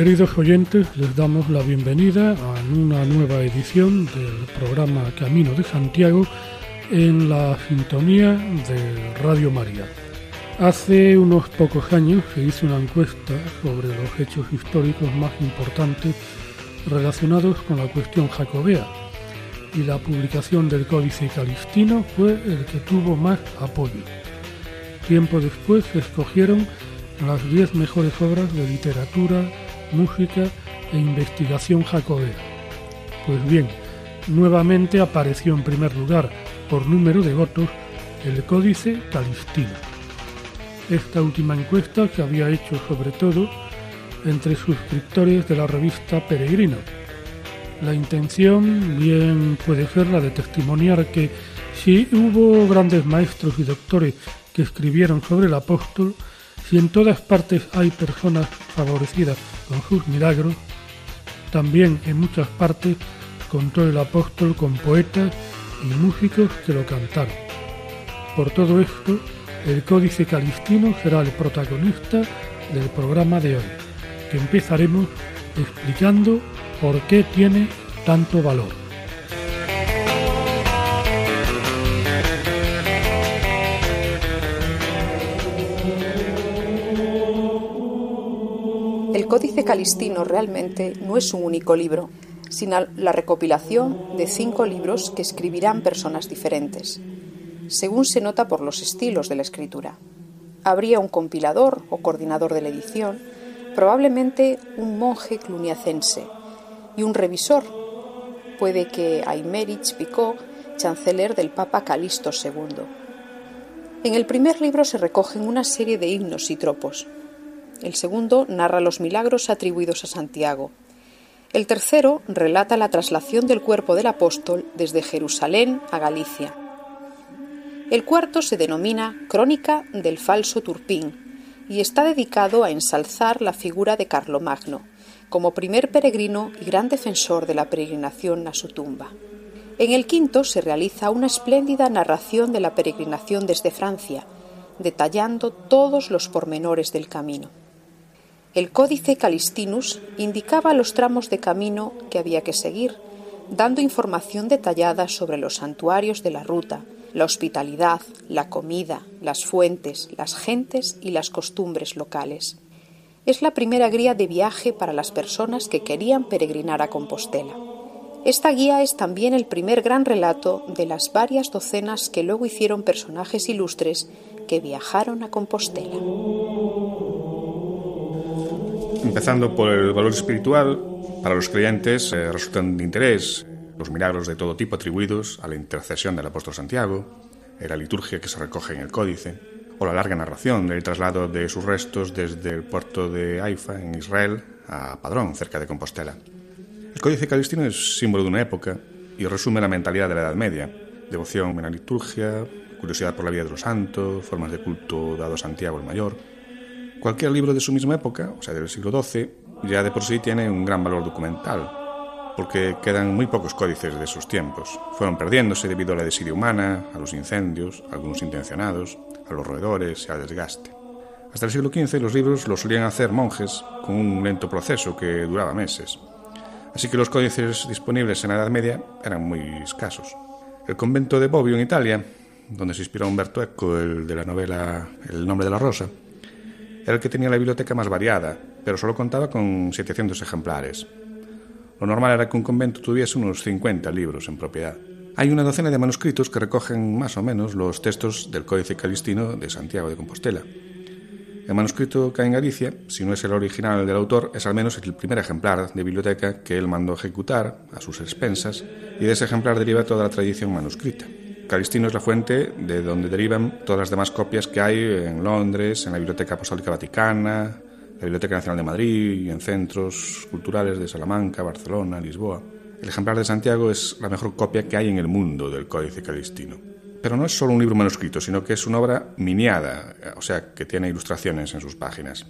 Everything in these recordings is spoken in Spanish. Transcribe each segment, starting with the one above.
Queridos oyentes, les damos la bienvenida a una nueva edición del programa Camino de Santiago en la sintonía de Radio María. Hace unos pocos años se hizo una encuesta sobre los hechos históricos más importantes relacionados con la cuestión jacobea y la publicación del Códice Calistino fue el que tuvo más apoyo. Tiempo después se escogieron las 10 mejores obras de literatura, música e investigación jacobea. Pues bien, nuevamente apareció en primer lugar, por número de votos, el Códice Calistino. Esta última encuesta se había hecho sobre todo entre suscriptores de la revista Peregrino. La intención bien puede ser la de testimoniar que si hubo grandes maestros y doctores que escribieron sobre el apóstol, si en todas partes hay personas favorecidas con sus milagros, también en muchas partes contó el apóstol con poetas y músicos que lo cantaron. Por todo esto, el Códice Calistino será el protagonista del programa de hoy, que empezaremos explicando por qué tiene tanto valor. Calistino realmente no es un único libro, sino la recopilación de cinco libros que escribirán personas diferentes, según se nota por los estilos de la escritura. Habría un compilador o coordinador de la edición, probablemente un monje cluniacense, y un revisor, puede que Aymerich Picot, chanceler del Papa Calisto II. En el primer libro se recogen una serie de himnos y tropos, el segundo narra los milagros atribuidos a Santiago. El tercero relata la traslación del cuerpo del apóstol desde Jerusalén a Galicia. El cuarto se denomina Crónica del falso Turpín y está dedicado a ensalzar la figura de Carlomagno como primer peregrino y gran defensor de la peregrinación a su tumba. En el quinto se realiza una espléndida narración de la peregrinación desde Francia, detallando todos los pormenores del camino. El Códice Calistinus indicaba los tramos de camino que había que seguir, dando información detallada sobre los santuarios de la ruta, la hospitalidad, la comida, las fuentes, las gentes y las costumbres locales. Es la primera guía de viaje para las personas que querían peregrinar a Compostela. Esta guía es también el primer gran relato de las varias docenas que luego hicieron personajes ilustres que viajaron a Compostela. Empezando por el valor espiritual, para los creyentes eh, resultan de interés los milagros de todo tipo atribuidos a la intercesión del apóstol Santiago, eh, la liturgia que se recoge en el códice, o la larga narración del traslado de sus restos desde el puerto de Haifa, en Israel, a Padrón, cerca de Compostela. El códice calistino es símbolo de una época y resume la mentalidad de la Edad Media, devoción en la liturgia, curiosidad por la vida de los santos, formas de culto dado a Santiago el Mayor, Cualquier libro de su misma época, o sea, del siglo XII, ya de por sí tiene un gran valor documental, porque quedan muy pocos códices de sus tiempos. Fueron perdiéndose debido a la desidia humana, a los incendios, algunos intencionados, a los roedores y al desgaste. Hasta el siglo XV los libros los solían hacer monjes con un lento proceso que duraba meses. Así que los códices disponibles en la Edad Media eran muy escasos. El convento de Bobbio en Italia, donde se inspiró Umberto Eco, el de la novela El nombre de la rosa, era el que tenía la biblioteca más variada, pero solo contaba con 700 ejemplares. Lo normal era que un convento tuviese unos 50 libros en propiedad. Hay una docena de manuscritos que recogen más o menos los textos del Códice Calistino de Santiago de Compostela. El manuscrito que hay en Galicia, si no es el original del autor, es al menos el primer ejemplar de biblioteca que él mandó ejecutar a sus expensas, y de ese ejemplar deriva toda la tradición manuscrita. Calistino es la fuente de donde derivan todas las demás copias que hay en Londres, en la Biblioteca Apostólica Vaticana, la Biblioteca Nacional de Madrid y en centros culturales de Salamanca, Barcelona, Lisboa. El ejemplar de Santiago es la mejor copia que hay en el mundo del Códice Calistino. Pero no es solo un libro manuscrito, sino que es una obra miniada, o sea, que tiene ilustraciones en sus páginas.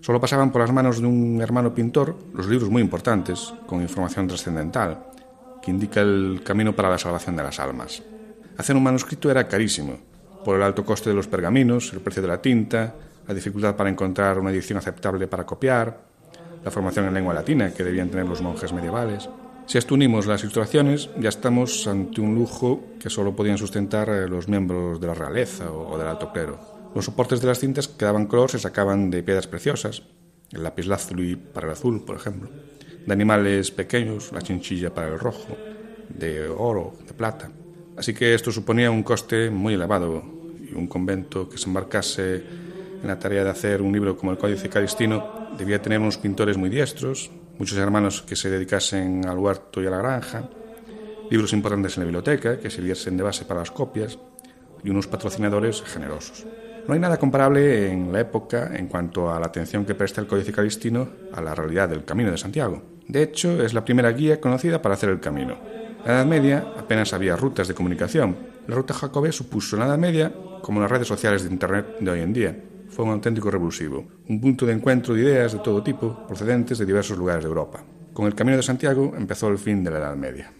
Solo pasaban por las manos de un hermano pintor los libros muy importantes, con información trascendental, que indica el camino para la salvación de las almas. Hacer un manuscrito era carísimo, por el alto coste de los pergaminos, el precio de la tinta, la dificultad para encontrar una edición aceptable para copiar, la formación en lengua latina que debían tener los monjes medievales. Si esto unimos las ilustraciones, ya estamos ante un lujo que solo podían sustentar eh, los miembros de la realeza o del alto clero. Los soportes de las cintas que daban color se sacaban de piedras preciosas, el lapislázuli para el azul, por ejemplo, de animales pequeños, la chinchilla para el rojo, de oro, de plata. Así que esto suponía un coste muy elevado y un convento que se embarcase en la tarea de hacer un libro como el Códice Calistino debía tener unos pintores muy diestros, muchos hermanos que se dedicasen al huerto y a la granja, libros importantes en la biblioteca que sirviesen de base para las copias y unos patrocinadores generosos. No hay nada comparable en la época en cuanto a la atención que presta el Códice Calistino a la realidad del Camino de Santiago. De hecho, es la primera guía conocida para hacer el camino. La Edad Media apenas había rutas de comunicación. La ruta jacobea supuso en la Edad Media como las redes sociales de Internet de hoy en día. Fue un auténtico revulsivo, un punto de encuentro de ideas de todo tipo procedentes de diversos lugares de Europa. Con el Camino de Santiago empezó el fin de la Edad Media.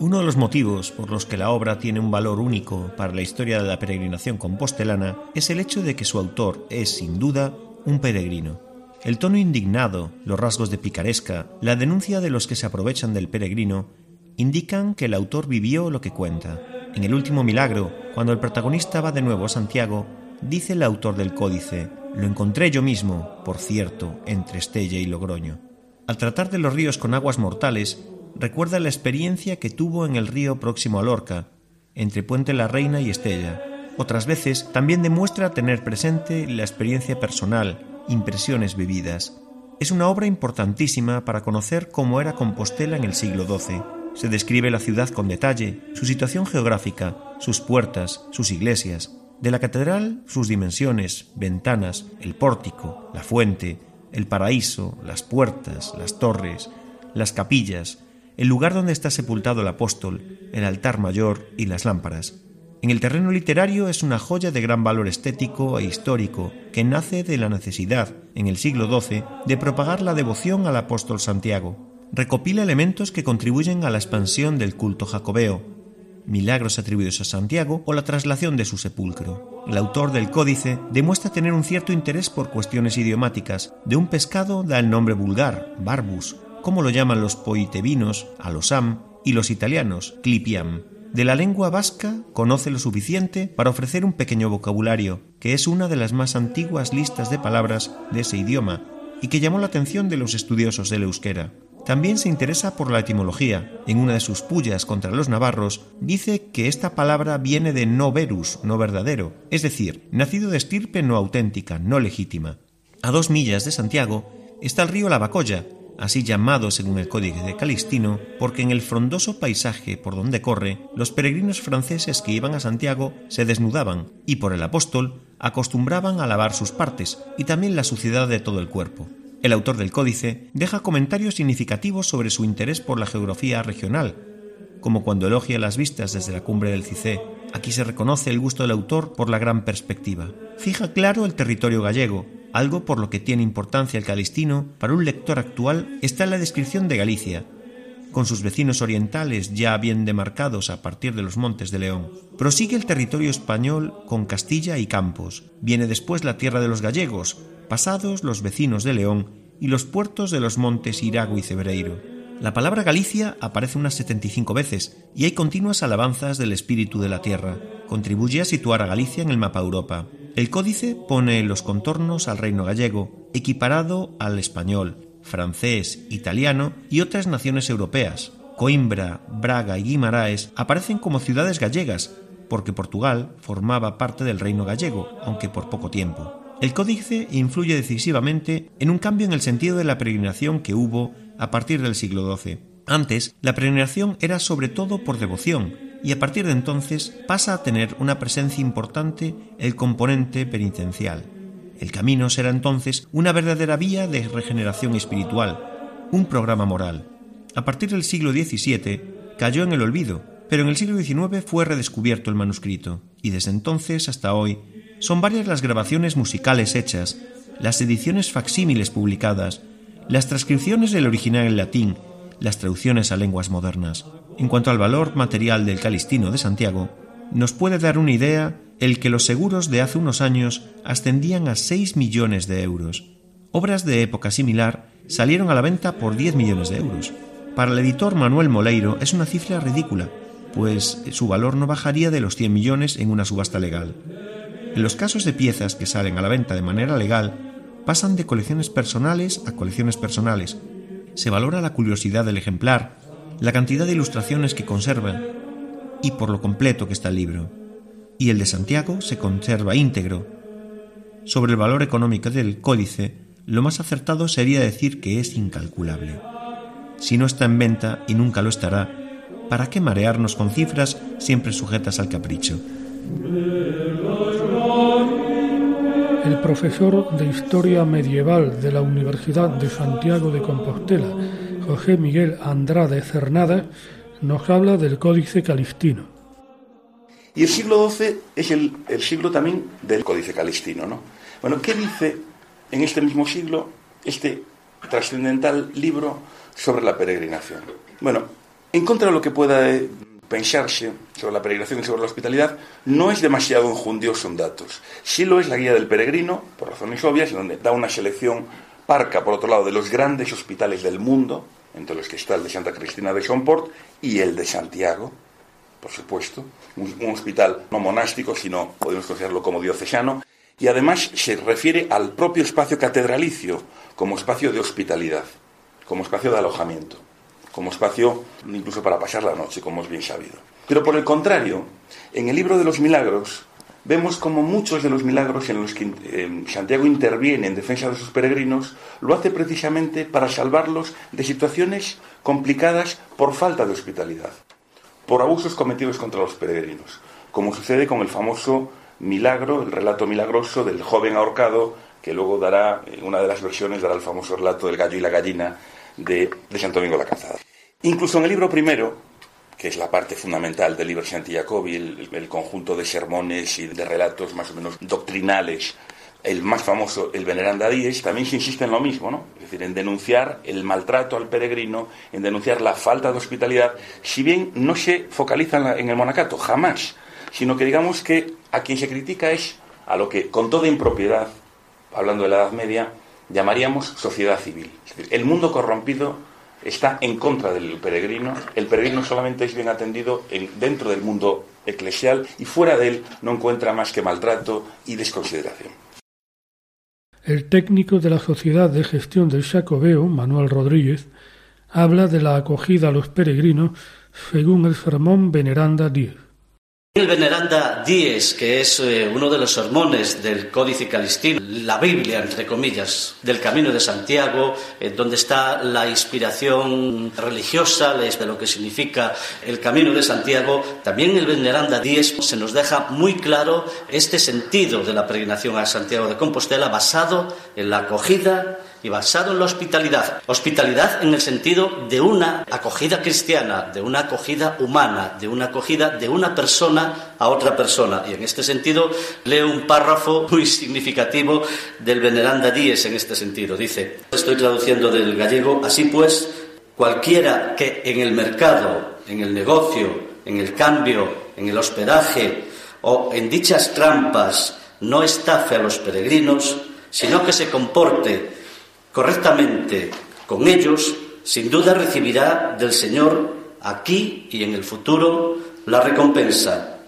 Uno de los motivos por los que la obra tiene un valor único para la historia de la peregrinación compostelana es el hecho de que su autor es, sin duda, un peregrino. El tono indignado, los rasgos de picaresca, la denuncia de los que se aprovechan del peregrino, indican que el autor vivió lo que cuenta. En el último milagro, cuando el protagonista va de nuevo a Santiago, dice el autor del códice, lo encontré yo mismo, por cierto, entre Estella y Logroño. Al tratar de los ríos con aguas mortales, recuerda la experiencia que tuvo en el río próximo a Lorca, entre Puente la Reina y Estella. Otras veces también demuestra tener presente la experiencia personal, impresiones vividas. Es una obra importantísima para conocer cómo era Compostela en el siglo XII. Se describe la ciudad con detalle, su situación geográfica, sus puertas, sus iglesias. De la catedral, sus dimensiones, ventanas, el pórtico, la fuente, el paraíso, las puertas, las torres, las capillas, el lugar donde está sepultado el apóstol, el altar mayor y las lámparas. En el terreno literario es una joya de gran valor estético e histórico que nace de la necesidad, en el siglo XII, de propagar la devoción al apóstol Santiago. Recopila elementos que contribuyen a la expansión del culto jacobeo, milagros atribuidos a Santiago o la traslación de su sepulcro. El autor del códice demuestra tener un cierto interés por cuestiones idiomáticas. De un pescado da el nombre vulgar, barbus, como lo llaman los poitevinos, alosam, y los italianos, clipiam. De la lengua vasca conoce lo suficiente para ofrecer un pequeño vocabulario, que es una de las más antiguas listas de palabras de ese idioma, y que llamó la atención de los estudiosos del euskera. También se interesa por la etimología. En una de sus pullas contra los navarros, dice que esta palabra viene de no verus, no verdadero, es decir, nacido de estirpe no auténtica, no legítima. A dos millas de Santiago está el río Lavacolla, así llamado según el Códice de Calistino, porque en el frondoso paisaje por donde corre, los peregrinos franceses que iban a Santiago se desnudaban y por el apóstol acostumbraban a lavar sus partes y también la suciedad de todo el cuerpo. El autor del códice deja comentarios significativos sobre su interés por la geografía regional, como cuando elogia las vistas desde la cumbre del Cicé. Aquí se reconoce el gusto del autor por la gran perspectiva. Fija claro el territorio gallego, algo por lo que tiene importancia el calistino para un lector actual está la descripción de Galicia, con sus vecinos orientales ya bien demarcados a partir de los montes de León. Prosigue el territorio español con Castilla y Campos. Viene después la tierra de los gallegos, pasados los vecinos de León y los puertos de los montes Irago y Cebreiro. La palabra Galicia aparece unas 75 veces y hay continuas alabanzas del espíritu de la tierra. Contribuye a situar a Galicia en el mapa Europa. El códice pone los contornos al reino gallego, equiparado al español, francés, italiano y otras naciones europeas. Coimbra, Braga y Guimaraes aparecen como ciudades gallegas, porque Portugal formaba parte del reino gallego, aunque por poco tiempo. El códice influye decisivamente en un cambio en el sentido de la peregrinación que hubo a partir del siglo XII. Antes, la peregrinación era sobre todo por devoción, y a partir de entonces pasa a tener una presencia importante el componente penitencial. El camino será entonces una verdadera vía de regeneración espiritual, un programa moral. A partir del siglo XVII cayó en el olvido, pero en el siglo XIX fue redescubierto el manuscrito, y desde entonces hasta hoy son varias las grabaciones musicales hechas, las ediciones facsímiles publicadas, las transcripciones del original en latín, las traducciones a lenguas modernas. En cuanto al valor material del Calistino de Santiago, nos puede dar una idea el que los seguros de hace unos años ascendían a 6 millones de euros. Obras de época similar salieron a la venta por 10 millones de euros. Para el editor Manuel Moleiro es una cifra ridícula, pues su valor no bajaría de los 100 millones en una subasta legal. En los casos de piezas que salen a la venta de manera legal, pasan de colecciones personales a colecciones personales. Se valora la curiosidad del ejemplar, la cantidad de ilustraciones que conserva y por lo completo que está el libro. Y el de Santiago se conserva íntegro. Sobre el valor económico del códice, lo más acertado sería decir que es incalculable. Si no está en venta y nunca lo estará, ¿para qué marearnos con cifras siempre sujetas al capricho? El profesor de Historia Medieval de la Universidad de Santiago de Compostela, José Miguel Andrade Cernada, nos habla del Códice Calistino. Y el siglo XII es el, el siglo también del Códice Calistino, ¿no? Bueno, ¿qué dice en este mismo siglo este trascendental libro sobre la peregrinación? Bueno, en contra de lo que pueda eh, pensarse sobre la peregrinación y sobre la hospitalidad, no es demasiado enjundioso en datos. Sí lo es la guía del peregrino, por razones obvias, donde da una selección parca, por otro lado, de los grandes hospitales del mundo, entre los que está el de Santa Cristina de Somport y el de Santiago, por supuesto, un, hospital no monástico, sino podemos considerarlo como diocesano, y además se refiere al propio espacio catedralicio como espacio de hospitalidad, como espacio de alojamiento como espacio incluso para pasar la noche, como es bien sabido. Pero por el contrario, en el libro de los milagros vemos como muchos de los milagros en los que eh, Santiago interviene en defensa de sus peregrinos lo hace precisamente para salvarlos de situaciones complicadas por falta de hospitalidad, por abusos cometidos contra los peregrinos, como sucede con el famoso milagro, el relato milagroso del joven ahorcado, que luego dará, una de las versiones, dará el famoso relato del gallo y la gallina de, Santo Domingo la Calzada. Incluso en el libro primero, que es la parte fundamental del libro Santi Jacobi, el, conjunto de sermones y de relatos más o menos doctrinales, el más famoso, el Veneranda Díez, también se insiste en lo mismo, ¿no? Es decir, en denunciar el maltrato al peregrino, en denunciar la falta de hospitalidad, si bien no se focaliza en, el monacato, jamás, sino que digamos que a quien se critica es a lo que, con toda impropiedad, hablando de la Edad Media, llamaríamos sociedad civil. El mundo corrompido está en contra del peregrino. El peregrino solamente es bien atendido dentro del mundo eclesial y fuera de él no encuentra más que maltrato y desconsideración. El técnico de la Sociedad de Gestión del Jacobeo, Manuel Rodríguez, habla de la acogida a los peregrinos según el sermón Veneranda 10. El Veneranda Dies, que es eh, uno de los sermones del Códice Calistino, la Biblia, entre comillas, del Camino de Santiago, eh, donde está la inspiración religiosa de lo que significa el Camino de Santiago, también el Veneranda Dies se nos deja muy claro este sentido de la peregrinación a Santiago de Compostela basado en la acogida y basado en la hospitalidad. Hospitalidad en el sentido de una acogida cristiana, de una acogida humana, de una acogida de una persona a otra persona. Y en este sentido leo un párrafo muy significativo del Veneranda Díez en este sentido. Dice, estoy traduciendo del gallego, así pues, cualquiera que en el mercado, en el negocio, en el cambio, en el hospedaje o en dichas trampas no estafe a los peregrinos, sino que se comporte correctamente con ellos, sin duda recibirá del Señor aquí y en el futuro la recompensa.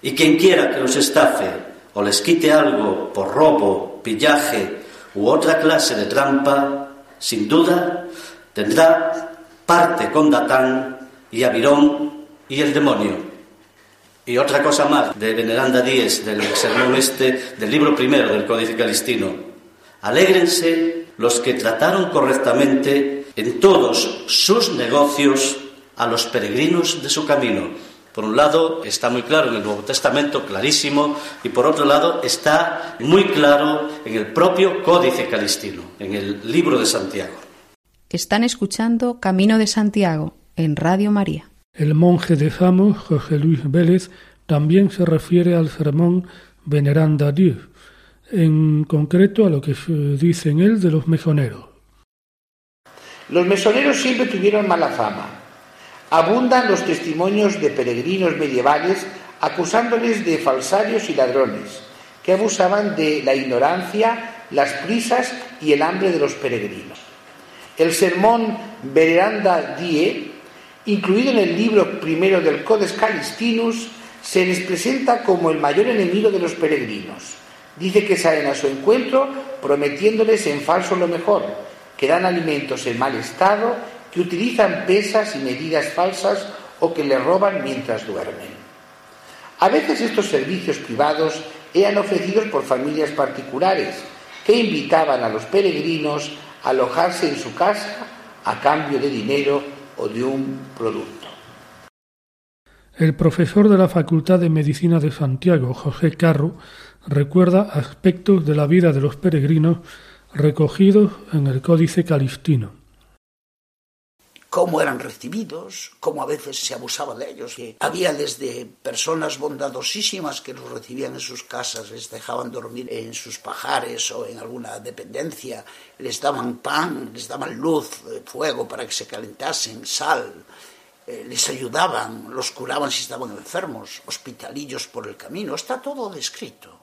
Y quien quiera que los estafe o les quite algo por robo, pillaje u otra clase de trampa, sin duda tendrá parte con Datán y Abirón y el demonio. Y otra cosa más de Veneranda Díez, del sermón este, del libro primero del Códice Calistino. Alégrense los que trataron correctamente en todos sus negocios a los peregrinos de su camino, Por un lado, está muy claro en el Nuevo Testamento, clarísimo, y por otro lado, está muy claro en el propio Códice Calistino, en el libro de Santiago. Están escuchando Camino de Santiago en Radio María. El monje de Samos, José Luis Vélez, también se refiere al sermón Veneranda a Dios, en concreto a lo que se dice en él de los mesoneros. Los mesoneros siempre tuvieron mala fama Abundan los testimonios de peregrinos medievales acusándoles de falsarios y ladrones, que abusaban de la ignorancia, las prisas y el hambre de los peregrinos. El sermón Veneranda Die, incluido en el libro primero del Codex Calistinus, se les presenta como el mayor enemigo de los peregrinos. Dice que salen a su encuentro prometiéndoles en falso lo mejor, que dan alimentos en mal estado que utilizan pesas y medidas falsas o que le roban mientras duermen. A veces estos servicios privados eran ofrecidos por familias particulares que invitaban a los peregrinos a alojarse en su casa a cambio de dinero o de un producto. El profesor de la Facultad de Medicina de Santiago, José Carro, recuerda aspectos de la vida de los peregrinos recogidos en el Códice Calistino cómo eran recibidos, cómo a veces se abusaba de ellos. había desde personas bondadosísimas que los recibían en sus casas, les dejaban dormir en sus pajares o en alguna dependencia, les daban pan, les daban luz, eh, fuego para que se calentasen, sal, eh, les ayudaban, los curaban si estaban enfermos, hospitalillos por el camino, está todo descrito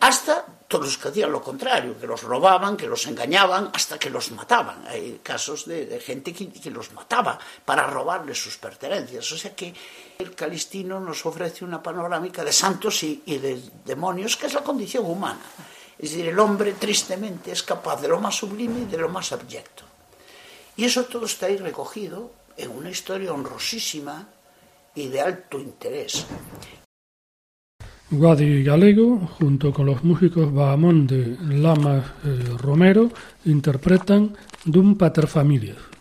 hasta todos los que hacían lo contrario, que los robaban, que los engañaban, hasta que los mataban. Hay casos de, gente que, que, los mataba para robarles sus pertenencias. O sea que el Calistino nos ofrece una panorámica de santos y, y de demonios, que es la condición humana. Es decir, el hombre tristemente es capaz de lo más sublime y de lo más abyecto. Y eso todo está ahí recogido en una historia honrosísima y de alto interés. Guadi Galego, junto con los músicos Bahamón de Lamas eh, Romero, interpretan Dum Pater Familias.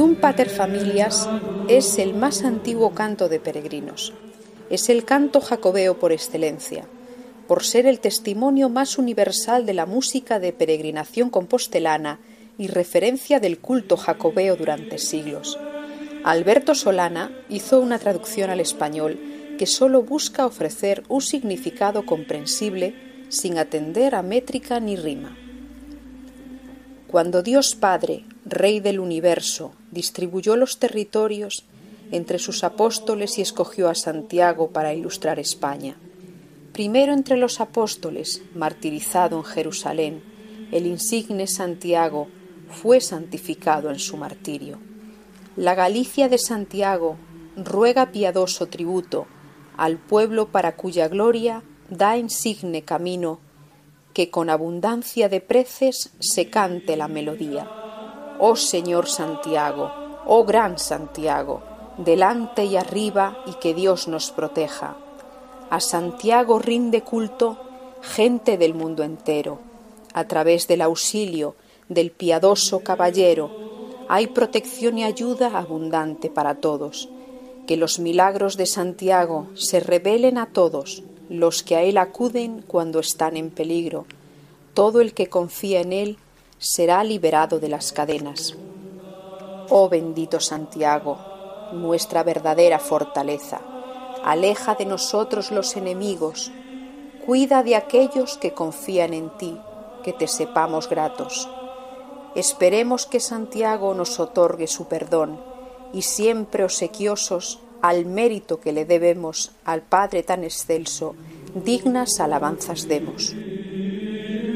Dum Pater Familias es el más antiguo canto de peregrinos. Es el canto jacobeo por excelencia, por ser el testimonio más universal de la música de peregrinación compostelana y referencia del culto jacobeo durante siglos. Alberto Solana hizo una traducción al español que solo busca ofrecer un significado comprensible sin atender a métrica ni rima. Cuando Dios Padre, Rey del universo, distribuyó los territorios entre sus apóstoles y escogió a Santiago para ilustrar España. Primero entre los apóstoles, martirizado en Jerusalén, el insigne Santiago fue santificado en su martirio. La Galicia de Santiago ruega piadoso tributo al pueblo para cuya gloria da insigne camino que con abundancia de preces se cante la melodía. Oh Señor Santiago, oh gran Santiago, delante y arriba y que Dios nos proteja. A Santiago rinde culto gente del mundo entero. A través del auxilio del piadoso caballero hay protección y ayuda abundante para todos. Que los milagros de Santiago se revelen a todos los que a Él acuden cuando están en peligro. Todo el que confía en Él será liberado de las cadenas. Oh bendito Santiago, nuestra verdadera fortaleza, aleja de nosotros los enemigos, cuida de aquellos que confían en ti, que te sepamos gratos. Esperemos que Santiago nos otorgue su perdón y siempre obsequiosos al mérito que le debemos al Padre tan excelso, dignas alabanzas demos.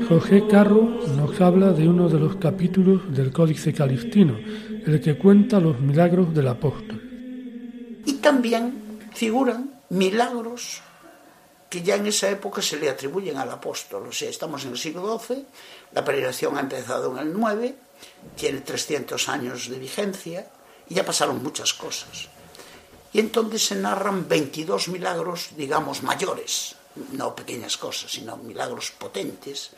José Carro nos habla de uno de los capítulos del Códice Calistino, el que cuenta los milagros del apóstol. Y también figuran milagros que ya en esa época se le atribuyen al apóstol. O sea, estamos en el siglo XII, la peregrinación ha empezado en el 9, tiene 300 años de vigencia y ya pasaron muchas cosas. Y entonces se narran 22 milagros, digamos, mayores, no pequeñas cosas, sino milagros potentes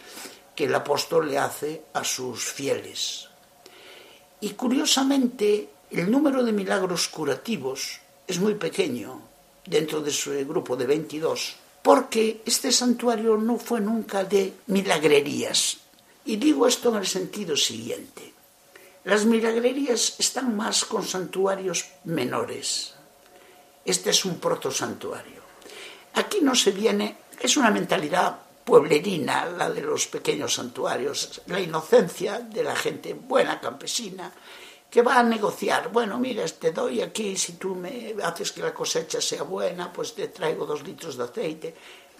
que el apóstol le hace a sus fieles. Y curiosamente, el número de milagros curativos es muy pequeño dentro de su grupo de 22, porque este santuario no fue nunca de milagrerías. Y digo esto en el sentido siguiente. Las milagrerías están más con santuarios menores, este es un protosantuario. Aquí no se viene, es una mentalidad pueblerina, la de los pequeños santuarios, la inocencia de la gente buena, campesina, que va a negociar. Bueno, mira, te doy aquí, si tú me haces que la cosecha sea buena, pues te traigo dos litros de aceite.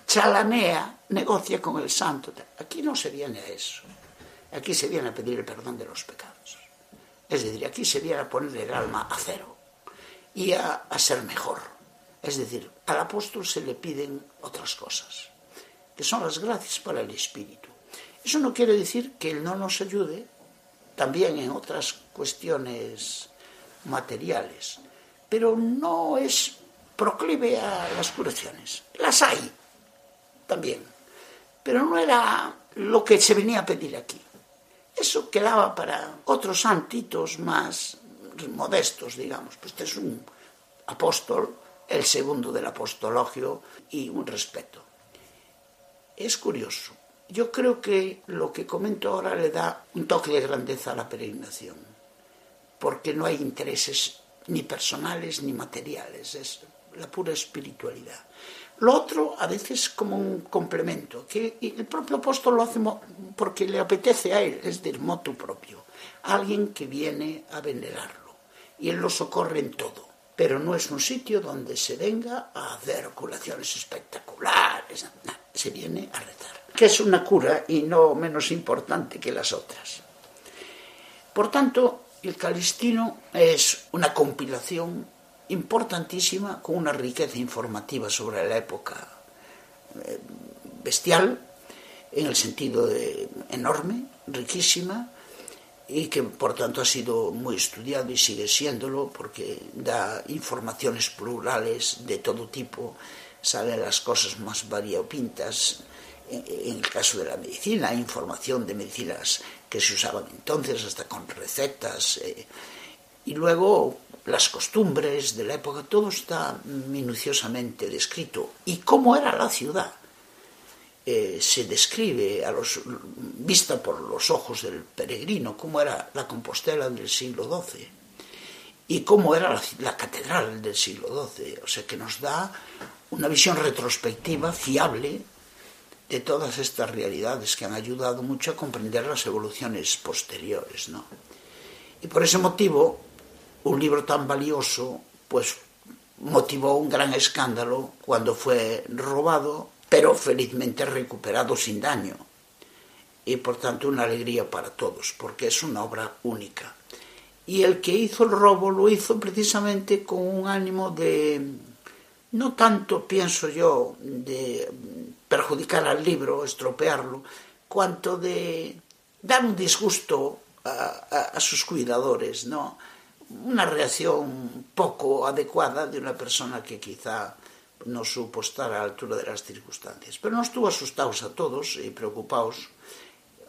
Chalanea, negocia con el santo. Aquí no se viene a eso. Aquí se viene a pedir el perdón de los pecados. Es decir, aquí se viene a poner el alma a cero y a, ser mejor. Es decir, al apóstol se le piden otras cosas, que son las gracias para el Espíritu. Eso no quiere decir que Él no nos ayude también en otras cuestiones materiales, pero no es proclive a las curaciones. Las hay también, pero no era lo que se venía a pedir aquí. Eso quedaba para otros santitos más modestos, digamos. Pues este es un apóstol, el segundo del apostologio y un respeto. Es curioso. Yo creo que lo que comento ahora le da un toque de grandeza a la peregrinación, porque no hay intereses ni personales ni materiales, es la pura espiritualidad. Lo otro a veces como un complemento, que el propio apóstol lo hace porque le apetece a él, es del moto propio, alguien que viene a venerarlo y Él lo socorre en todo. Pero no es un sitio donde se venga a hacer curaciones espectaculares, se viene a rezar, que es una cura y no menos importante que las otras. Por tanto, el Calistino es una compilación importantísima con una riqueza informativa sobre la época eh, bestial, en el sentido de enorme, riquísima, y que por tanto ha sido muy estudiado y sigue siéndolo porque da informaciones plurales de todo tipo, salen las cosas más variopintas. En el caso de la medicina, información de medicinas que se usaban entonces, hasta con recetas, eh, Y luego las costumbres de la época, todo está minuciosamente descrito. ¿Y cómo era la ciudad? Eh, se describe a los, vista por los ojos del peregrino cómo era la Compostela del siglo XII y cómo era la, la, catedral del siglo XII. O sea que nos da una visión retrospectiva, fiable, de todas estas realidades que han ayudado mucho a comprender las evoluciones posteriores. ¿no? Y por ese motivo, un libro tan valioso, pues motivó un gran escándalo cuando fue robado pero felizmente recuperado sin daño. Y por tanto una alegría para todos, porque es una obra única. Y el que hizo el robo lo hizo precisamente con un ánimo de, no tanto, pienso yo, de perjudicar al libro, estropearlo, cuanto de dar un disgusto a, a, a sus cuidadores, ¿no? Una reacción poco adecuada de una persona que quizá no supo estar a la altura de las circunstancias. Pero nos tuvo asustados a todos y preocupados,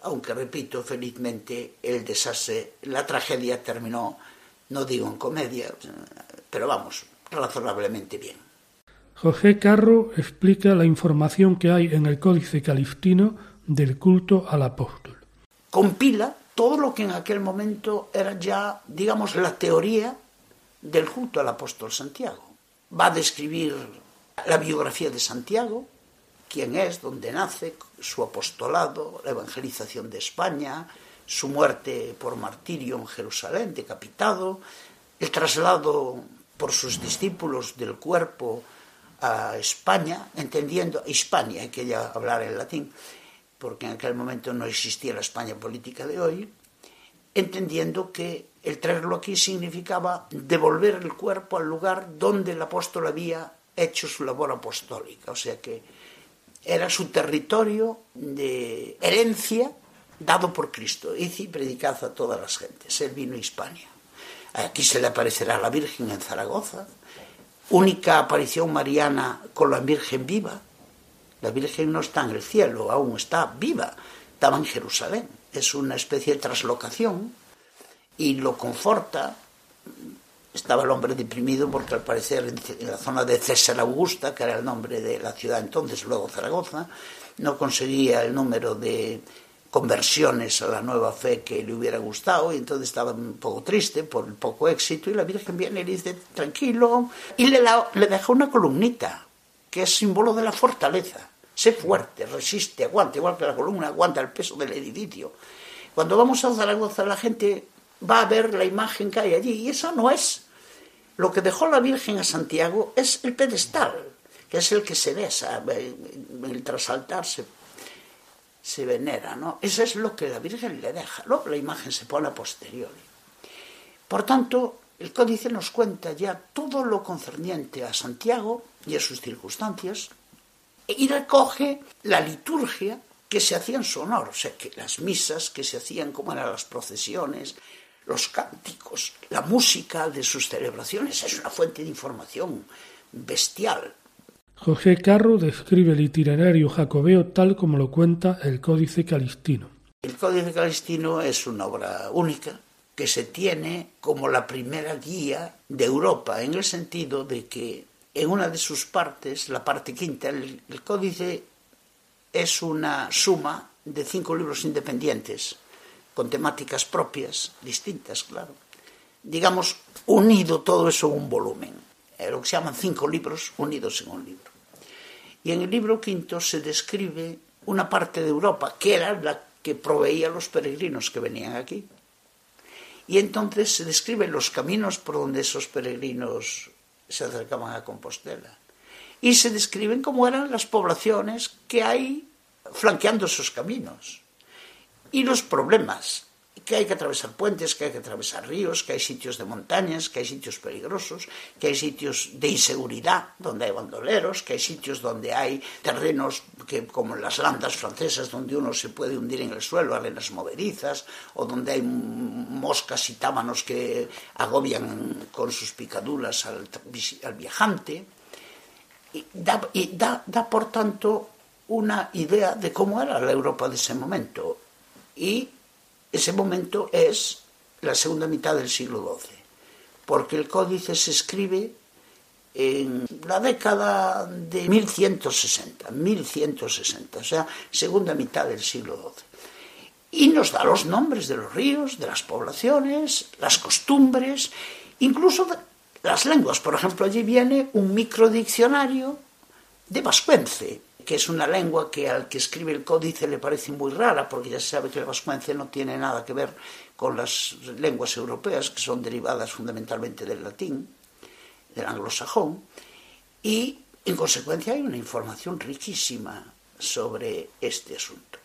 aunque repito, felizmente el desastre, la tragedia terminó, no digo en comedia, pero vamos, razonablemente bien. José Carro explica la información que hay en el Códice Calistino del culto al apóstol. Compila todo lo que en aquel momento era ya, digamos, la teoría del culto al apóstol Santiago. Va a describir la biografía de Santiago, quién es, dónde nace, su apostolado, la evangelización de España, su muerte por martirio en Jerusalén, decapitado, el traslado por sus discípulos del cuerpo a España, entendiendo Hispania, hay que hablar en latín, porque en aquel momento no existía la España política de hoy, entendiendo que el traerlo aquí significaba devolver el cuerpo al lugar donde el apóstol había hecho su labor apostólica, o sea que era su territorio de herencia dado por Cristo. y predicad a todas las gentes. Él vino a Hispania. Aquí se le aparecerá la Virgen en Zaragoza, única aparición mariana con la Virgen viva. La Virgen no está en el cielo, aún está viva, estaba en Jerusalén. Es una especie de traslocación y lo conforta estaba el hombre deprimido porque al parecer en la zona de César Augusta, que era el nombre de la ciudad entonces, luego Zaragoza, no conseguía el número de conversiones a la nueva fe que le hubiera gustado y entonces estaba un poco triste por el poco éxito y la Virgen viene y le dice tranquilo y le, le deja una columnita que es símbolo de la fortaleza. Sé fuerte, resiste, aguanta, igual que la columna aguanta el peso del edificio. Cuando vamos a Zaragoza la gente va a ver la imagen que hay allí y esa no es lo que dejó la Virgen a Santiago es el pedestal, que es el que se besa, el trasaltar se, venera, ¿no? Eso es lo que la Virgen le deja. Luego la imagen se pone a posteriori. Por tanto, el códice nos cuenta ya todo lo concerniente a Santiago y a sus circunstancias y recoge la liturgia que se hacía en su honor, o sea, las misas que se hacían, como eran las procesiones, los cánticos, la música de sus celebraciones es una fuente de información bestial. José Carro describe el itinerario jacobeo tal como lo cuenta el Códice Calistino. El Códice Calistino es una obra única que se tiene como la primera guía de Europa, en el sentido de que en una de sus partes, la parte quinta, el, el Códice es una suma de cinco libros independientes con temáticas propias, distintas, claro. Digamos, unido todo eso en un volumen. Lo que se llaman cinco libros unidos en un libro. Y en el libro quinto se describe una parte de Europa, que era la que proveía a los peregrinos que venían aquí. Y entonces se describen los caminos por donde esos peregrinos se acercaban a Compostela. Y se describen cómo eran las poblaciones que hay flanqueando esos caminos y los problemas, que hay que atravesar puentes, que hay que atravesar ríos, que hay sitios de montañas, que hay sitios peligrosos, que hay sitios de inseguridad donde hay bandoleros, que hay sitios donde hay terrenos que, como las landas francesas donde uno se puede hundir en el suelo, arenas movedizas, o donde hay moscas y támanos que agobian con sus picaduras al, viajante. Y da, por tanto, una idea de cómo era la Europa de ese momento y ese momento es la segunda mitad del siglo XII. porque el códice se escribe en la década de 1160, 1160, o sea, segunda mitad del siglo XII. Y nos da los nombres de los ríos, de las poblaciones, las costumbres, incluso las lenguas. Por ejemplo, allí viene un microdiccionario de vascuence, que es una lengua que al que escribe el códice le parece muy rara, porque ya se sabe que el vascuence no tiene nada que ver con las lenguas europeas, que son derivadas fundamentalmente del latín, del anglosajón, y en consecuencia hay una información riquísima sobre este asunto.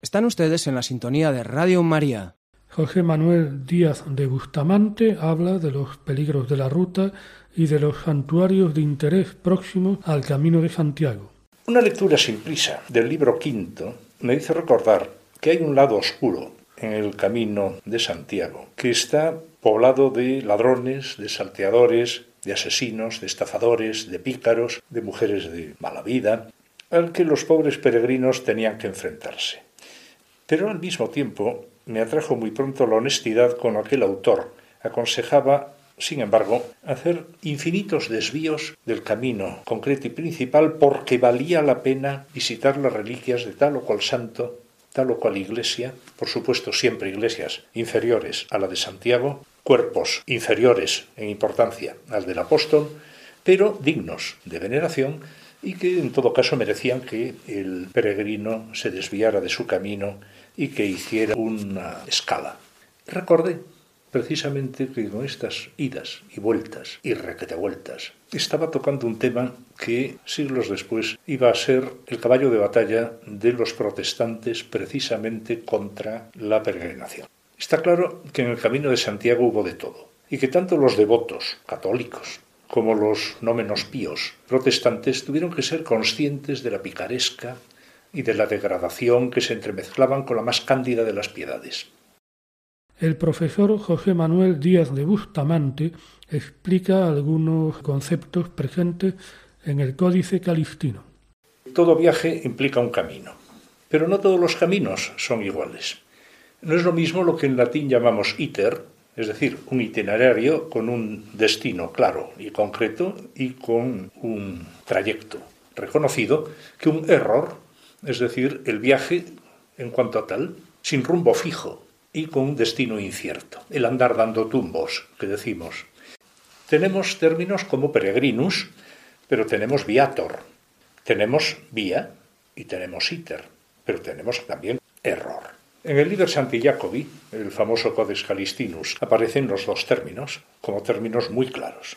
Están ustedes en la sintonía de Radio María. José Manuel Díaz de Bustamante habla de los peligros de la ruta y de los santuarios de interés próximos al Camino de Santiago. Una lectura sin prisa del libro quinto me hizo recordar que hay un lado oscuro en el Camino de Santiago, que está poblado de ladrones, de salteadores, de asesinos, de estafadores, de pícaros, de mujeres de mala vida, al que los pobres peregrinos tenían que enfrentarse. Pero al mismo tiempo me atrajo muy pronto la honestidad con la que el autor aconsejaba, sin embargo, hacer infinitos desvíos del camino concreto y principal porque valía la pena visitar las reliquias de tal o cual santo, tal o cual iglesia, por supuesto siempre iglesias inferiores a la de Santiago, cuerpos inferiores en importancia al del apóstol, pero dignos de veneración y que en todo caso merecían que el peregrino se desviara de su camino y que hiciera una escala. Recordé precisamente que con estas idas y vueltas y requete vueltas estaba tocando un tema que siglos después iba a ser el caballo de batalla de los protestantes precisamente contra la peregrinación. Está claro que en el camino de Santiago hubo de todo y que tanto los devotos católicos como los no menos píos protestantes tuvieron que ser conscientes de la picaresca y de la degradación que se entremezclaban con la más cándida de las piedades. El profesor José Manuel Díaz de Bustamante explica algunos conceptos presentes en el Códice Calistino. Todo viaje implica un camino, pero no todos los caminos son iguales. No es lo mismo lo que en latín llamamos iter, es decir, un itinerario con un destino claro y concreto y con un trayecto reconocido, que un error, es decir, el viaje en cuanto a tal, sin rumbo fijo y con destino incierto, el andar dando tumbos, que decimos. Tenemos términos como peregrinus, pero tenemos viator, tenemos vía y tenemos iter, pero tenemos también error. En el Liber Santi Jacobi, el famoso Codex Calistinus, aparecen los dos términos como términos muy claros.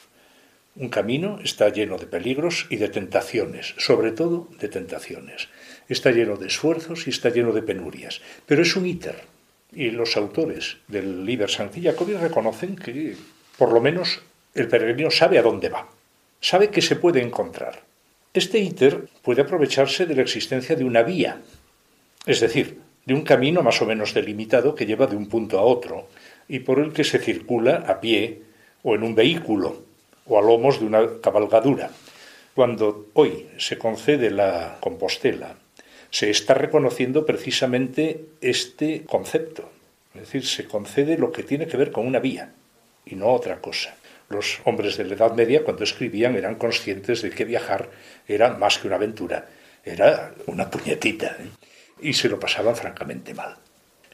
Un camino está lleno de peligros y de tentaciones, sobre todo de tentaciones. Está lleno de esfuerzos y está lleno de penurias, pero es un íter. Y los autores del Santi Jacobi reconocen que, por lo menos, el peregrino sabe a dónde va, sabe que se puede encontrar. Este íter puede aprovecharse de la existencia de una vía, es decir, de un camino más o menos delimitado que lleva de un punto a otro y por el que se circula a pie o en un vehículo o a lomos de una cabalgadura. Cuando hoy se concede la Compostela, se está reconociendo precisamente este concepto. Es decir, se concede lo que tiene que ver con una vía y no otra cosa. Los hombres de la Edad Media, cuando escribían, eran conscientes de que viajar era más que una aventura, era una puñetita. ¿eh? y se lo pasaban francamente mal.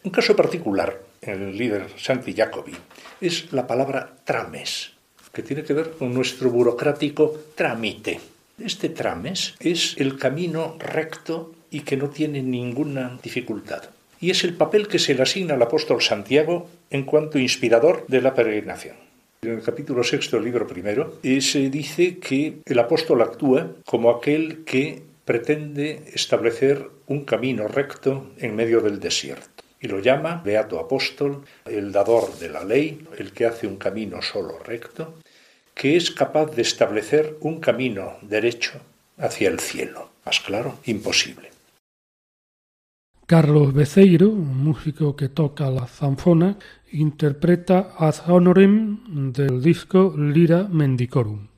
Un caso particular en el líder Santi Jacobi es la palabra trames, que tiene que ver con nuestro burocrático trámite. Este trames es el camino recto y que no tiene ninguna dificultad. Y es el papel que se le asigna al apóstol Santiago en cuanto inspirador de la peregrinación. En el capítulo sexto del libro primero se dice que el apóstol actúa como aquel que pretende establecer un camino recto en medio del desierto. Y lo llama Beato Apóstol, el dador de la ley, el que hace un camino solo recto, que es capaz de establecer un camino derecho hacia el cielo. Más claro, imposible. Carlos Beceiro, un músico que toca la zanfona, interpreta Ad Honorem del disco Lira Mendicorum.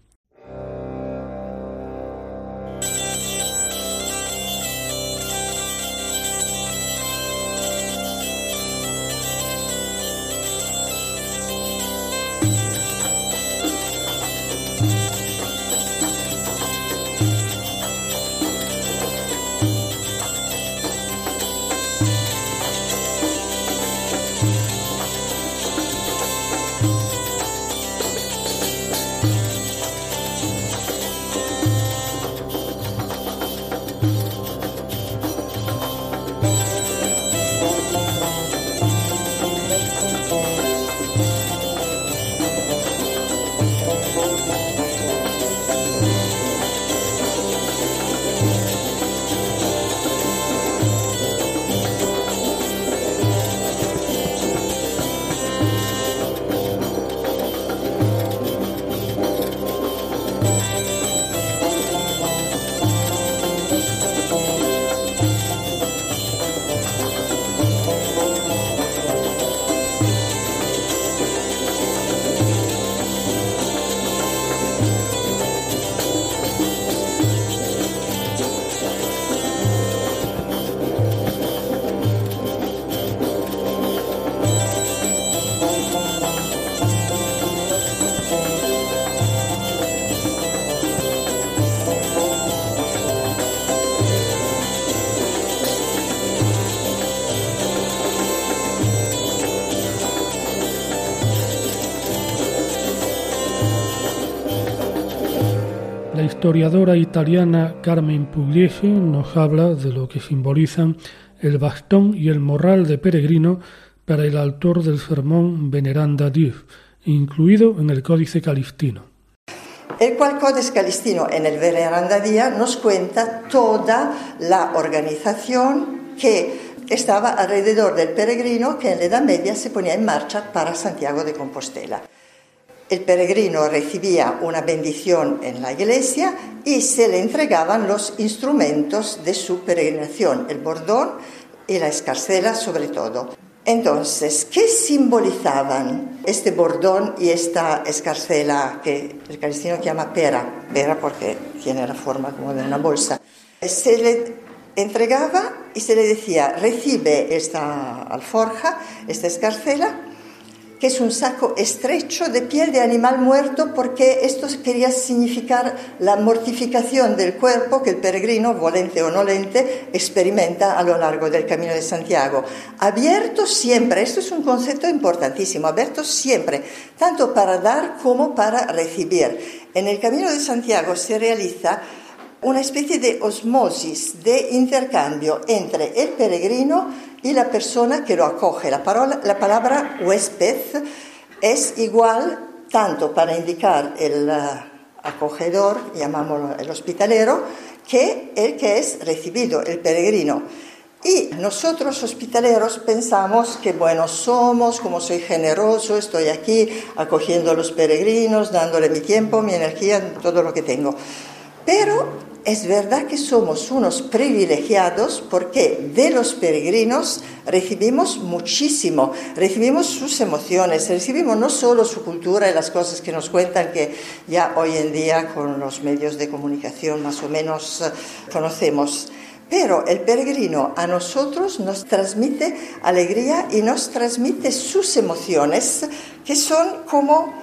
Historiadora italiana Carmen Pugliese nos habla de lo que simbolizan el bastón y el morral de peregrino para el autor del sermón Veneranda Dios, incluido en el Códice Calistino. El cual Códice Calistino en el Veneranda Dios nos cuenta toda la organización que estaba alrededor del peregrino que en la Edad Media se ponía en marcha para Santiago de Compostela. El peregrino recibía una bendición en la iglesia y se le entregaban los instrumentos de su peregrinación, el bordón y la escarcela sobre todo. Entonces, ¿qué simbolizaban este bordón y esta escarcela que el calistino llama pera? Pera porque tiene la forma como de una bolsa. Se le entregaba y se le decía, recibe esta alforja, esta escarcela, que es un saco estrecho de piel de animal muerto porque esto quería significar la mortificación del cuerpo que el peregrino, volente o no lente, experimenta a lo largo del camino de Santiago. Abierto siempre, esto es un concepto importantísimo, abierto siempre, tanto para dar como para recibir. En el camino de Santiago se realiza una especie de osmosis, de intercambio entre el peregrino y la persona que lo acoge. La, la palabra huésped es igual tanto para indicar el uh, acogedor, llamámoslo el hospitalero, que el que es recibido, el peregrino. Y nosotros hospitaleros pensamos que bueno somos, como soy generoso, estoy aquí acogiendo a los peregrinos, dándole mi tiempo, mi energía, todo lo que tengo. Pero es verdad que somos unos privilegiados porque de los peregrinos recibimos muchísimo, recibimos sus emociones, recibimos no solo su cultura y las cosas que nos cuentan que ya hoy en día con los medios de comunicación más o menos eh, conocemos, pero el peregrino a nosotros nos transmite alegría y nos transmite sus emociones que son como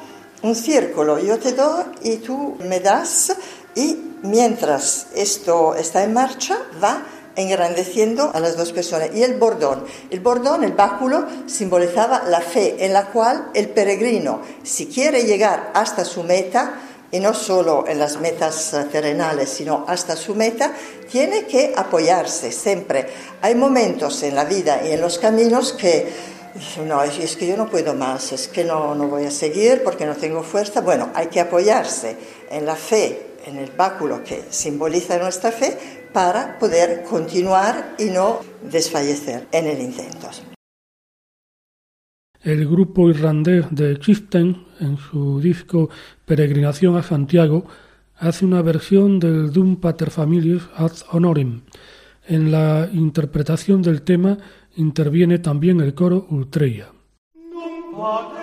un círculo, yo te doy y tú me das y mientras esto está en marcha, va engrandeciendo a las dos personas. Y el bordón. El bordón, el báculo, simbolizaba la fe en la cual el peregrino, si quiere llegar hasta su meta, y no solo en las metas terrenales, sino hasta su meta, tiene que apoyarse siempre. Hay momentos en la vida y en los caminos que no, es que yo no puedo más, es que no, no voy a seguir porque no tengo fuerza. Bueno, hay que apoyarse en la fe en el báculo que simboliza nuestra fe para poder continuar y no desfallecer en el intento. El grupo irlandés de Chieftain, en su disco Peregrinación a Santiago, hace una versión del Dum Pater Familias ad Honorem. En la interpretación del tema interviene también el coro Ultreia. Dum Pater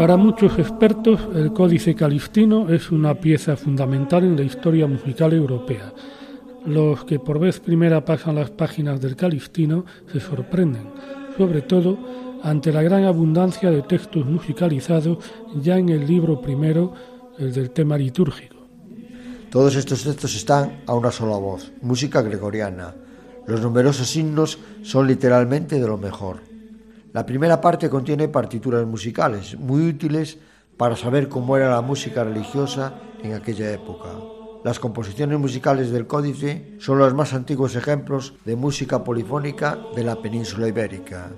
Para muchos expertos, el Códice Calistino es una pieza fundamental en la historia musical europea. Los que por vez primera pasan las páginas del Calistino se sorprenden, sobre todo ante la gran abundancia de textos musicalizados ya en el libro primero, el del tema litúrgico. Todos estos textos están a una sola voz, música gregoriana. Los numerosos himnos son literalmente de lo mejor. La primera parte contiene partituras musicales muy útiles para saber cómo era la música religiosa en aquella época. Las composiciones musicales del códice son los más antiguos ejemplos de música polifónica de la península ibérica.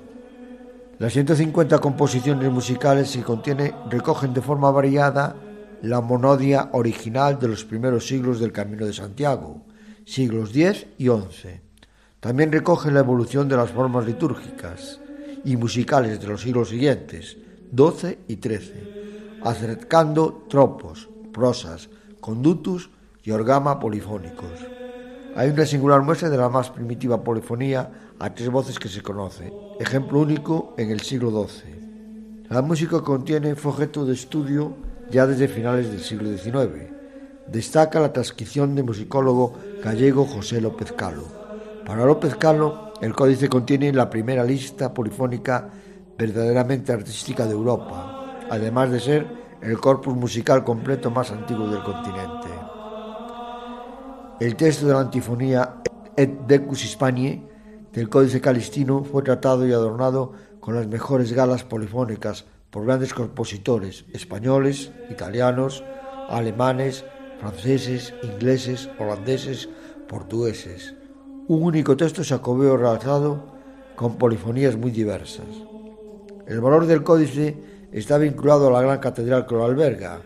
Las 150 composiciones musicales que contiene recogen de forma variada la monodia original de los primeros siglos del Camino de Santiago, siglos X y XI. También recogen la evolución de las formas litúrgicas, y musicales de los siglos siguientes, XII y XIII, acercando tropos, prosas, conductus y orgama polifónicos. Hay una singular muestra de la más primitiva polifonía a tres voces que se conoce, ejemplo único en el siglo XII. La música contiene fue objeto de estudio ya desde finales del siglo XIX. Destaca la transcripción del musicólogo gallego José López Calo. Para López Calo, el códice contiene la primera lista polifónica verdaderamente artística de Europa, además de ser el corpus musical completo más antiguo del continente. El texto de la antifonía Et Decus Hispanie del Códice Calistino fue tratado y adornado con las mejores galas polifónicas por grandes compositores españoles, italianos, alemanes, franceses, ingleses, holandeses, portugueses un único texto sacobeo realzado con polifonías muy diversas. El valor del códice está vinculado a la gran catedral que lo alberga.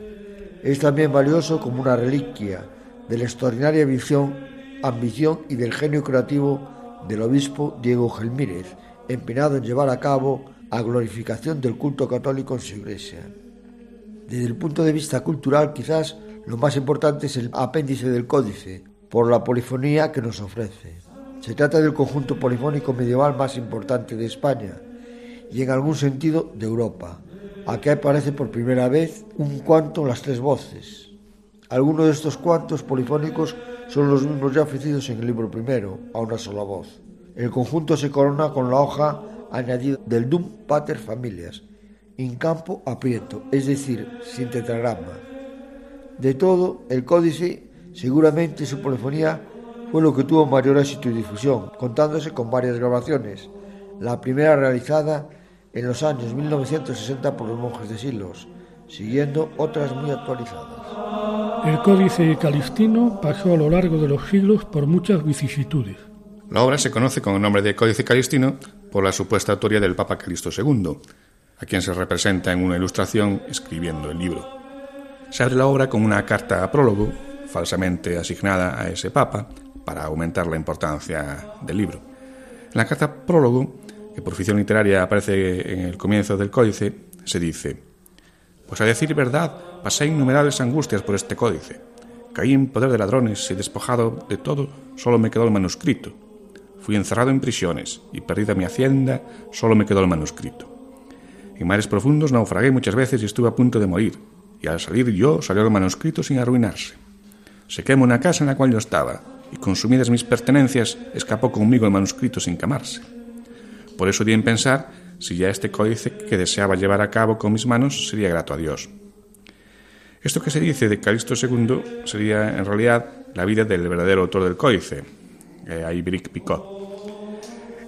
Es también valioso como una reliquia de la extraordinaria visión, ambición y del genio creativo del obispo Diego Gelmírez, empeñado en llevar a cabo a glorificación del culto católico en su iglesia. Desde el punto de vista cultural, quizás lo más importante es el apéndice del códice, por la polifonía que nos ofrece. Se trata del conjunto polifónico medieval más importante de España y en algún sentido de Europa. Aquí aparece por primera vez un cuanto las tres voces. Algunos de estos cuantos polifónicos son los mismos ya ofrecidos en el libro primero, a una sola voz. El conjunto se corona con la hoja añadida del Dum Pater Familias, in campo aprieto, es decir, sin tetragrama. De todo, el códice, seguramente su polifonía fue lo que tuvo mayor éxito y difusión, contándose con varias grabaciones. La primera realizada en los años 1960 por los monjes de Silos, siguiendo otras muy actualizadas. El Códice Calistino pasó a lo largo de los siglos por muchas vicisitudes. La obra se conoce con el nombre de Códice Calistino por la supuesta autoría del Papa Calisto II, a quien se representa en una ilustración escribiendo el libro. Se abre la obra con una carta a prólogo, falsamente asignada a ese Papa, para aumentar la importancia del libro. En la carta prólogo, que por ficción literaria aparece en el comienzo del códice, se dice, Pues a decir verdad, pasé innumerables angustias por este códice. Caí en poder de ladrones y despojado de todo, solo me quedó el manuscrito. Fui encerrado en prisiones y perdida mi hacienda, solo me quedó el manuscrito. En mares profundos naufragué muchas veces y estuve a punto de morir, y al salir yo salió el manuscrito sin arruinarse. Se quemó una casa en la cual yo estaba, y consumidas mis pertenencias, escapó conmigo el manuscrito sin quemarse. Por eso di en pensar si ya este códice que deseaba llevar a cabo con mis manos sería grato a Dios. Esto que se dice de Calixto II sería en realidad la vida del verdadero autor del códice, eh, Picot.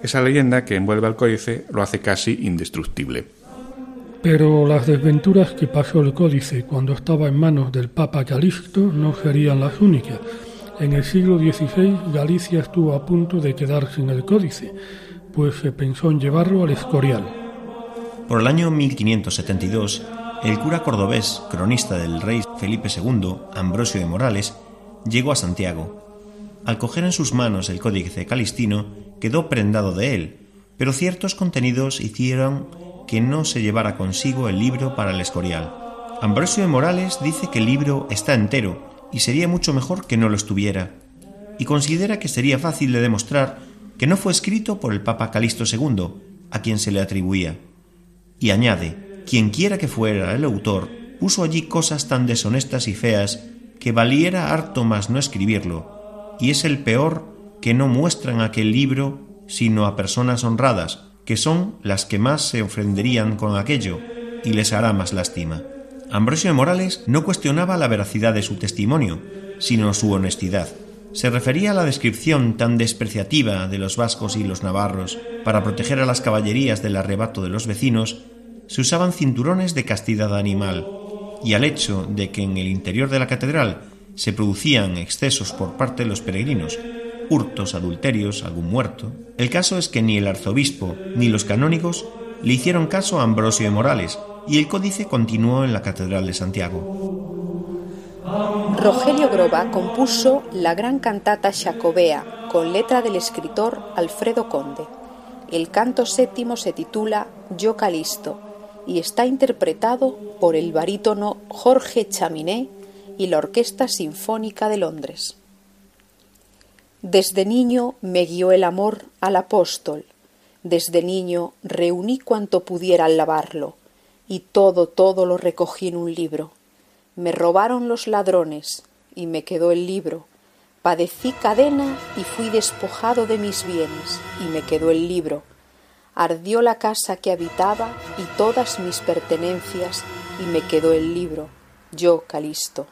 Esa leyenda que envuelve al códice lo hace casi indestructible. Pero las desventuras que pasó el códice cuando estaba en manos del Papa Calixto no serían las únicas. En el siglo XVI Galicia estuvo a punto de quedar sin el códice, pues se pensó en llevarlo al Escorial. Por el año 1572, el cura cordobés, cronista del rey Felipe II, Ambrosio de Morales, llegó a Santiago. Al coger en sus manos el códice calistino, quedó prendado de él, pero ciertos contenidos hicieron que no se llevara consigo el libro para el Escorial. Ambrosio de Morales dice que el libro está entero, y sería mucho mejor que no lo estuviera, y considera que sería fácil de demostrar que no fue escrito por el Papa Calixto II, a quien se le atribuía. Y añade, quien quiera que fuera el autor, puso allí cosas tan deshonestas y feas que valiera harto más no escribirlo, y es el peor que no muestran aquel libro sino a personas honradas, que son las que más se ofenderían con aquello, y les hará más lástima. Ambrosio de Morales no cuestionaba la veracidad de su testimonio, sino su honestidad. Se refería a la descripción tan despreciativa de los vascos y los navarros para proteger a las caballerías del arrebato de los vecinos, se usaban cinturones de castidad animal, y al hecho de que en el interior de la catedral se producían excesos por parte de los peregrinos, hurtos, adulterios, algún muerto. El caso es que ni el arzobispo ni los canónigos le hicieron caso a Ambrosio de Morales y el códice continuó en la Catedral de Santiago. Rogelio Groba compuso la gran cantata Jacobea con letra del escritor Alfredo Conde. El canto séptimo se titula Yo Calisto y está interpretado por el barítono Jorge Chaminé y la Orquesta Sinfónica de Londres. Desde niño me guió el amor al apóstol, desde niño reuní cuanto pudiera al lavarlo, y todo, todo lo recogí en un libro. Me robaron los ladrones, y me quedó el libro. Padecí cadena y fui despojado de mis bienes, y me quedó el libro. Ardió la casa que habitaba y todas mis pertenencias, y me quedó el libro. Yo, Calisto.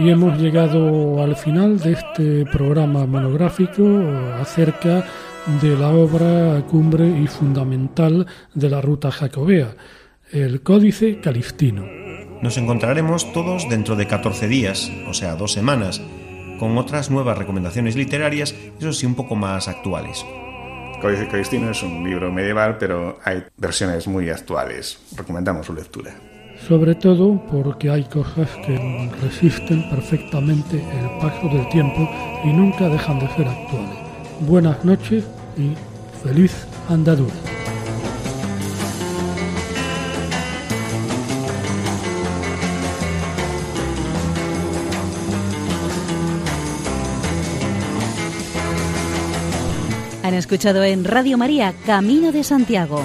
Y hemos llegado al final de este programa monográfico acerca de la obra cumbre y fundamental de la ruta jacobea, el Códice Calistino. Nos encontraremos todos dentro de 14 días, o sea, dos semanas, con otras nuevas recomendaciones literarias, eso sí, un poco más actuales. Códice Calistino es un libro medieval, pero hay versiones muy actuales. Recomendamos su lectura sobre todo porque hay cosas que resisten perfectamente el paso del tiempo y nunca dejan de ser actuales. Buenas noches y feliz andadura. Han escuchado en Radio María Camino de Santiago